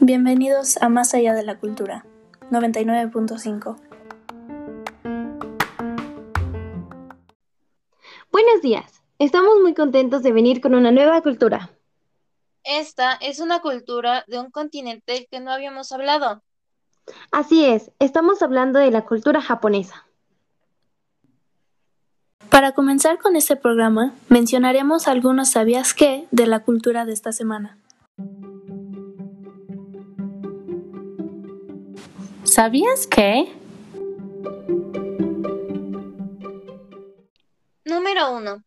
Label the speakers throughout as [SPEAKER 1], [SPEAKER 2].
[SPEAKER 1] Bienvenidos a Más allá de la cultura, 99.5.
[SPEAKER 2] Buenos días, estamos muy contentos de venir con una nueva cultura.
[SPEAKER 3] Esta es una cultura de un continente que no habíamos hablado.
[SPEAKER 2] Así es, estamos hablando de la cultura japonesa.
[SPEAKER 1] Para comenzar con este programa, mencionaremos algunos sabías qué de la cultura de esta semana. ¿Sabías qué?
[SPEAKER 3] Número 1.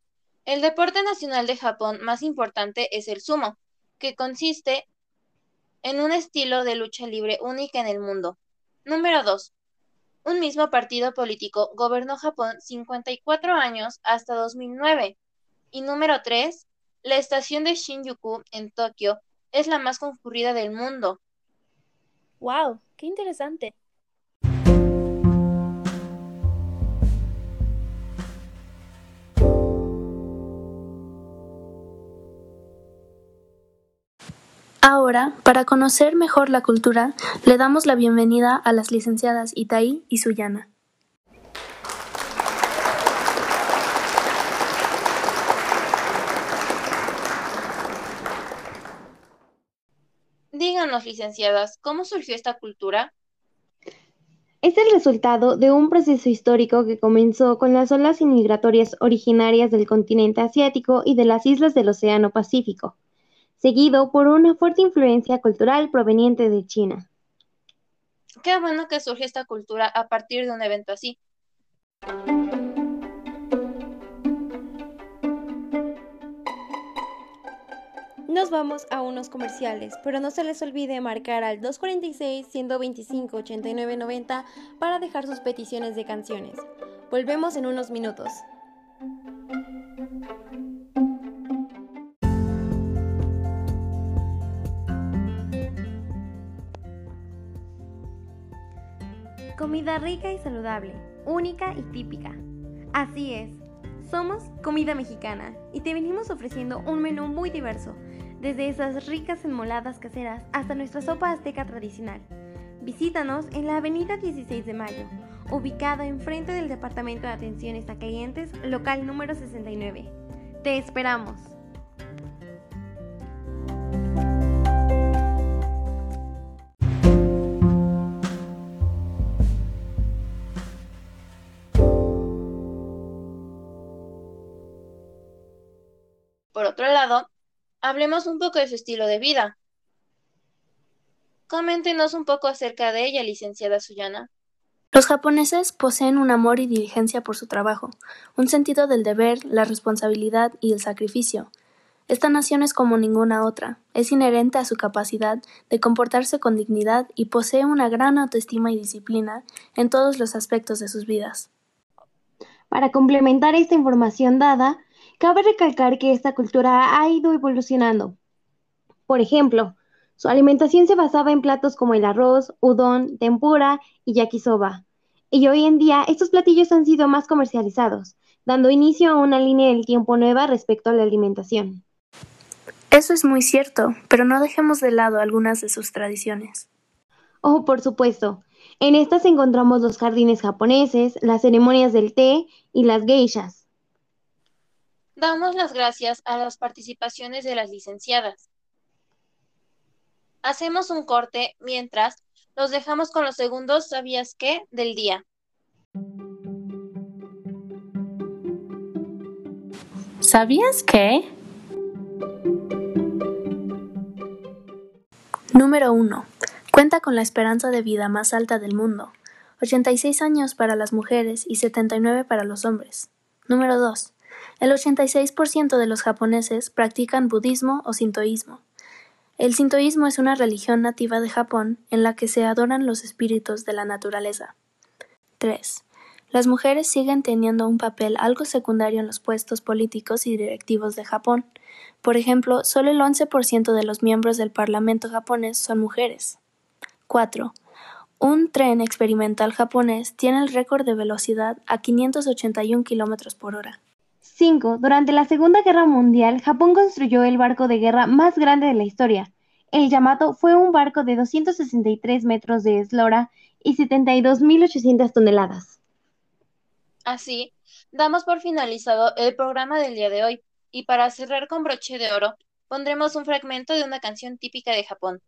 [SPEAKER 3] El deporte nacional de Japón más importante es el sumo, que consiste en un estilo de lucha libre única en el mundo. Número 2. Un mismo partido político gobernó Japón 54 años hasta 2009. Y número 3. La estación de Shinjuku en Tokio es la más concurrida del mundo.
[SPEAKER 1] ¡Wow! ¡Qué interesante! Ahora, para conocer mejor la cultura, le damos la bienvenida a las licenciadas Itaí y Suyana.
[SPEAKER 3] Díganos, licenciadas, ¿cómo surgió esta cultura?
[SPEAKER 2] Es el resultado de un proceso histórico que comenzó con las olas inmigratorias originarias del continente asiático y de las islas del Océano Pacífico seguido por una fuerte influencia cultural proveniente de China.
[SPEAKER 3] Qué bueno que surge esta cultura a partir de un evento así.
[SPEAKER 4] Nos vamos a unos comerciales, pero no se les olvide marcar al 246-125-8990 para dejar sus peticiones de canciones. Volvemos en unos minutos. Comida rica y saludable, única y típica. Así es, somos Comida Mexicana y te venimos ofreciendo un menú muy diverso, desde esas ricas enmoladas caseras hasta nuestra sopa azteca tradicional. Visítanos en la avenida 16 de Mayo, ubicada enfrente del Departamento de Atenciones a Clientes, local número 69. Te esperamos.
[SPEAKER 3] Por otro lado, hablemos un poco de su estilo de vida. Coméntenos un poco acerca de ella, licenciada Suyana.
[SPEAKER 1] Los japoneses poseen un amor y diligencia por su trabajo, un sentido del deber, la responsabilidad y el sacrificio. Esta nación es como ninguna otra, es inherente a su capacidad de comportarse con dignidad y posee una gran autoestima y disciplina en todos los aspectos de sus vidas.
[SPEAKER 2] Para complementar esta información dada, Cabe recalcar que esta cultura ha ido evolucionando. Por ejemplo, su alimentación se basaba en platos como el arroz, udon, tempura y yakisoba. Y hoy en día estos platillos han sido más comercializados, dando inicio a una línea del tiempo nueva respecto a la alimentación.
[SPEAKER 1] Eso es muy cierto, pero no dejemos de lado algunas de sus tradiciones.
[SPEAKER 2] Oh, por supuesto. En estas encontramos los jardines japoneses, las ceremonias del té y las geishas.
[SPEAKER 3] Damos las gracias a las participaciones de las licenciadas. Hacemos un corte mientras los dejamos con los segundos ¿sabías qué? del día.
[SPEAKER 1] ¿Sabías qué? Número 1. Cuenta con la esperanza de vida más alta del mundo. 86 años para las mujeres y 79 para los hombres. Número 2. El 86% de los japoneses practican budismo o sintoísmo. El sintoísmo es una religión nativa de Japón en la que se adoran los espíritus de la naturaleza. 3. Las mujeres siguen teniendo un papel algo secundario en los puestos políticos y directivos de Japón. Por ejemplo, solo el 11% de los miembros del Parlamento japonés son mujeres. 4. Un tren experimental japonés tiene el récord de velocidad a 581 km por hora.
[SPEAKER 2] 5. Durante la Segunda Guerra Mundial, Japón construyó el barco de guerra más grande de la historia. El Yamato fue un barco de 263 metros de eslora y 72.800 toneladas.
[SPEAKER 3] Así, damos por finalizado el programa del día de hoy y para cerrar con broche de oro, pondremos un fragmento de una canción típica de Japón.